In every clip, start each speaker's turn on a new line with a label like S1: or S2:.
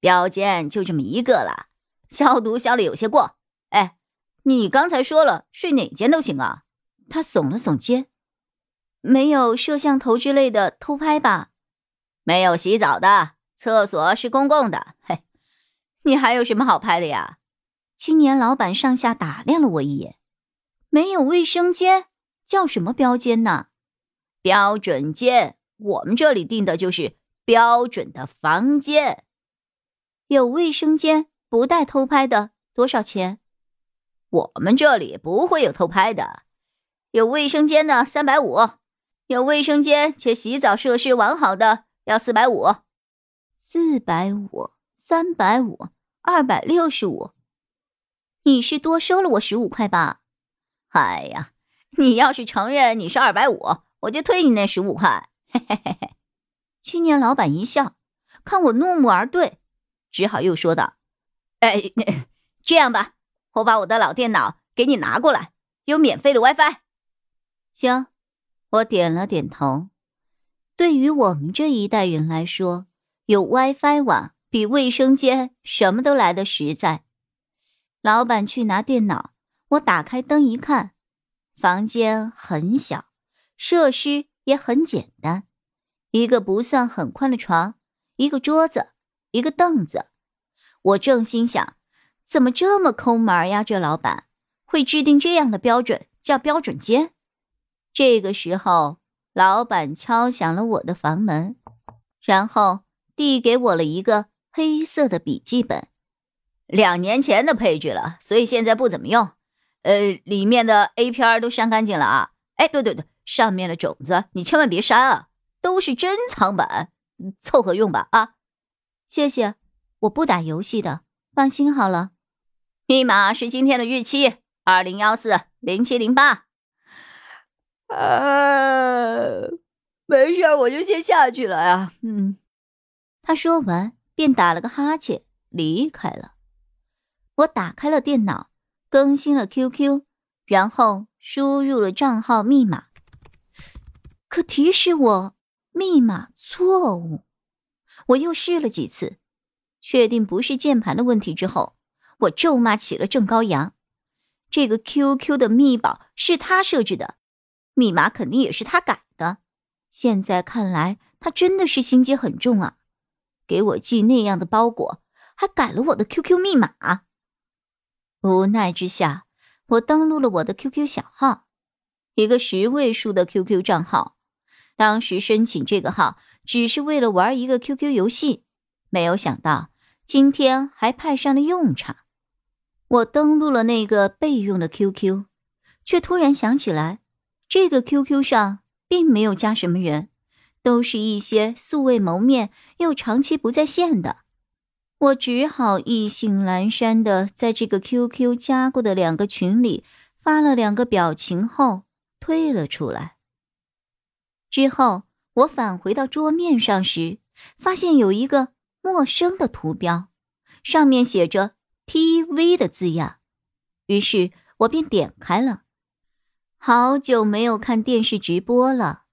S1: 标间就这么一个了，消毒消的有些过。哎，你刚才说了睡哪间都行啊？他耸了耸肩，没有摄像头之类的偷拍吧？没有洗澡的，厕所是公共的。嘿，你还有什么好拍的呀？青年老板上下打量了我一眼，没有卫生间，叫什么标间呢？标准间，我们这里定的就是标准的房间。有卫生间不带偷拍的多少钱？我们这里不会有偷拍的。有卫生间的三百五，有卫生间且洗澡设施完好的要四百五，四百五，三百五，二百六十五。你是多收了我十五块吧？哎呀，你要是承认你是二百五，我就退你那十五块。嘿嘿嘿嘿。青年老板一笑，看我怒目而对。只好又说道：“哎，这样吧，我把我的老电脑给你拿过来，有免费的 WiFi。”行，我点了点头。对于我们这一代人来说，有 WiFi 网比卫生间什么都来得实在。老板去拿电脑，我打开灯一看，房间很小，设施也很简单，一个不算很宽的床，一个桌子。一个凳子，我正心想，怎么这么抠门呀？这老板会制定这样的标准，叫标准间。这个时候，老板敲响了我的房门，然后递给我了一个黑色的笔记本，两年前的配置了，所以现在不怎么用。呃，里面的 A 片都删干净了啊。哎，对对对，上面的种子你千万别删啊，都是珍藏版，凑合用吧啊。谢谢，我不打游戏的，放心好了。密码是今天的日期，二零幺四零七零八。啊，没事，我就先下去了呀。嗯，他说完便打了个哈欠离开了。我打开了电脑，更新了 QQ，然后输入了账号密码，可提示我密码错误。我又试了几次，确定不是键盘的问题之后，我咒骂起了郑高阳。这个 QQ 的密保是他设置的，密码肯定也是他改的。现在看来，他真的是心机很重啊！给我寄那样的包裹，还改了我的 QQ 密码。无奈之下，我登录了我的 QQ 小号，一个十位数的 QQ 账号。当时申请这个号。只是为了玩一个 QQ 游戏，没有想到今天还派上了用场。我登录了那个备用的 QQ，却突然想起来，这个 QQ 上并没有加什么人，都是一些素未谋面又长期不在线的。我只好意兴阑珊的在这个 QQ 加过的两个群里发了两个表情后退了出来。之后。我返回到桌面上时，发现有一个陌生的图标，上面写着 “TV” 的字样，于是我便点开了。好久没有看电视直播了，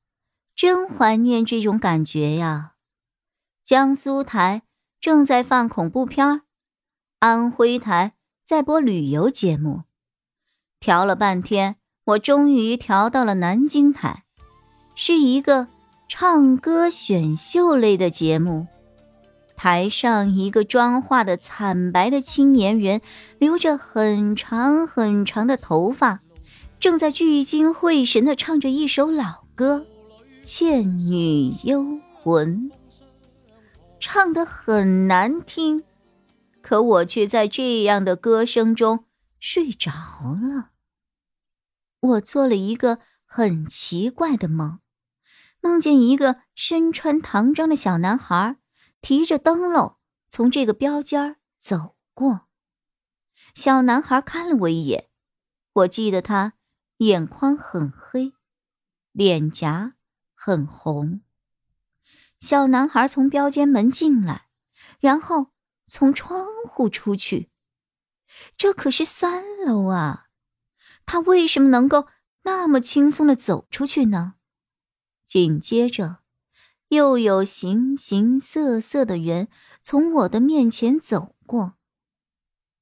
S1: 真怀念这种感觉呀！江苏台正在放恐怖片安徽台在播旅游节目，调了半天，我终于调到了南京台，是一个。唱歌选秀类的节目，台上一个妆化的惨白的青年人，留着很长很长的头发，正在聚精会神的唱着一首老歌《倩女幽魂》，唱得很难听，可我却在这样的歌声中睡着了。我做了一个很奇怪的梦。梦见一个身穿唐装的小男孩，提着灯笼从这个标间走过。小男孩看了我一眼，我记得他眼眶很黑，脸颊很红。小男孩从标间门进来，然后从窗户出去。这可是三楼啊，他为什么能够那么轻松的走出去呢？紧接着，又有形形色色的人从我的面前走过。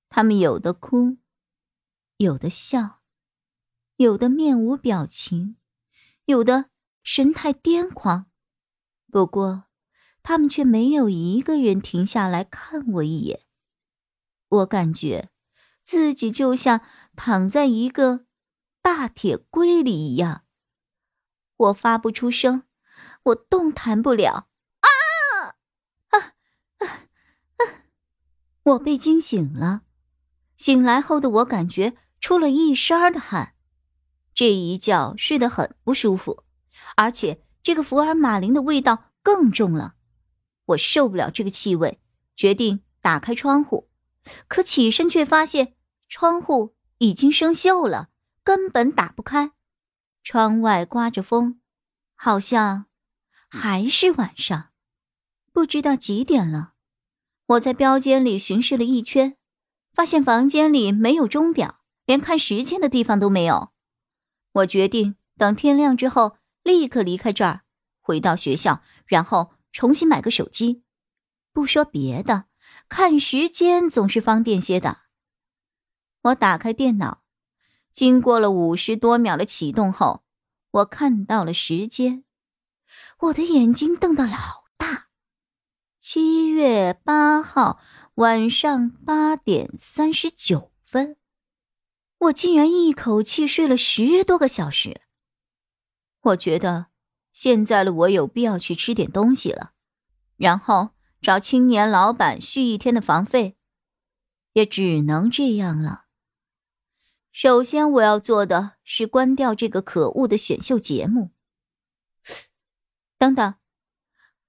S1: 他们有的哭，有的笑，有的面无表情，有的神态癫狂。不过，他们却没有一个人停下来看我一眼。我感觉自己就像躺在一个大铁柜里一样。我发不出声，我动弹不了。啊啊啊啊！我被惊醒了。醒来后的我感觉出了一身的汗，这一觉睡得很不舒服，而且这个福尔马林的味道更重了。我受不了这个气味，决定打开窗户。可起身却发现窗户已经生锈了，根本打不开。窗外刮着风，好像还是晚上，不知道几点了。我在标间里巡视了一圈，发现房间里没有钟表，连看时间的地方都没有。我决定等天亮之后立刻离开这儿，回到学校，然后重新买个手机。不说别的，看时间总是方便些的。我打开电脑。经过了五十多秒的启动后，我看到了时间，我的眼睛瞪得老大。七月八号晚上八点三十九分，我竟然一口气睡了十多个小时。我觉得现在的我有必要去吃点东西了，然后找青年老板续一天的房费，也只能这样了。首先，我要做的是关掉这个可恶的选秀节目。等等，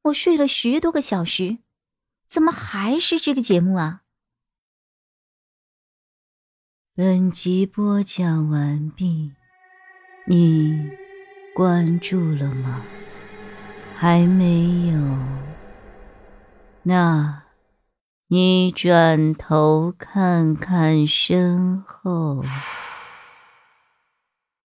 S1: 我睡了十多个小时，怎么还是这个节目啊？
S2: 本集播讲完毕，你关注了吗？还没有？那。你转头看看身后。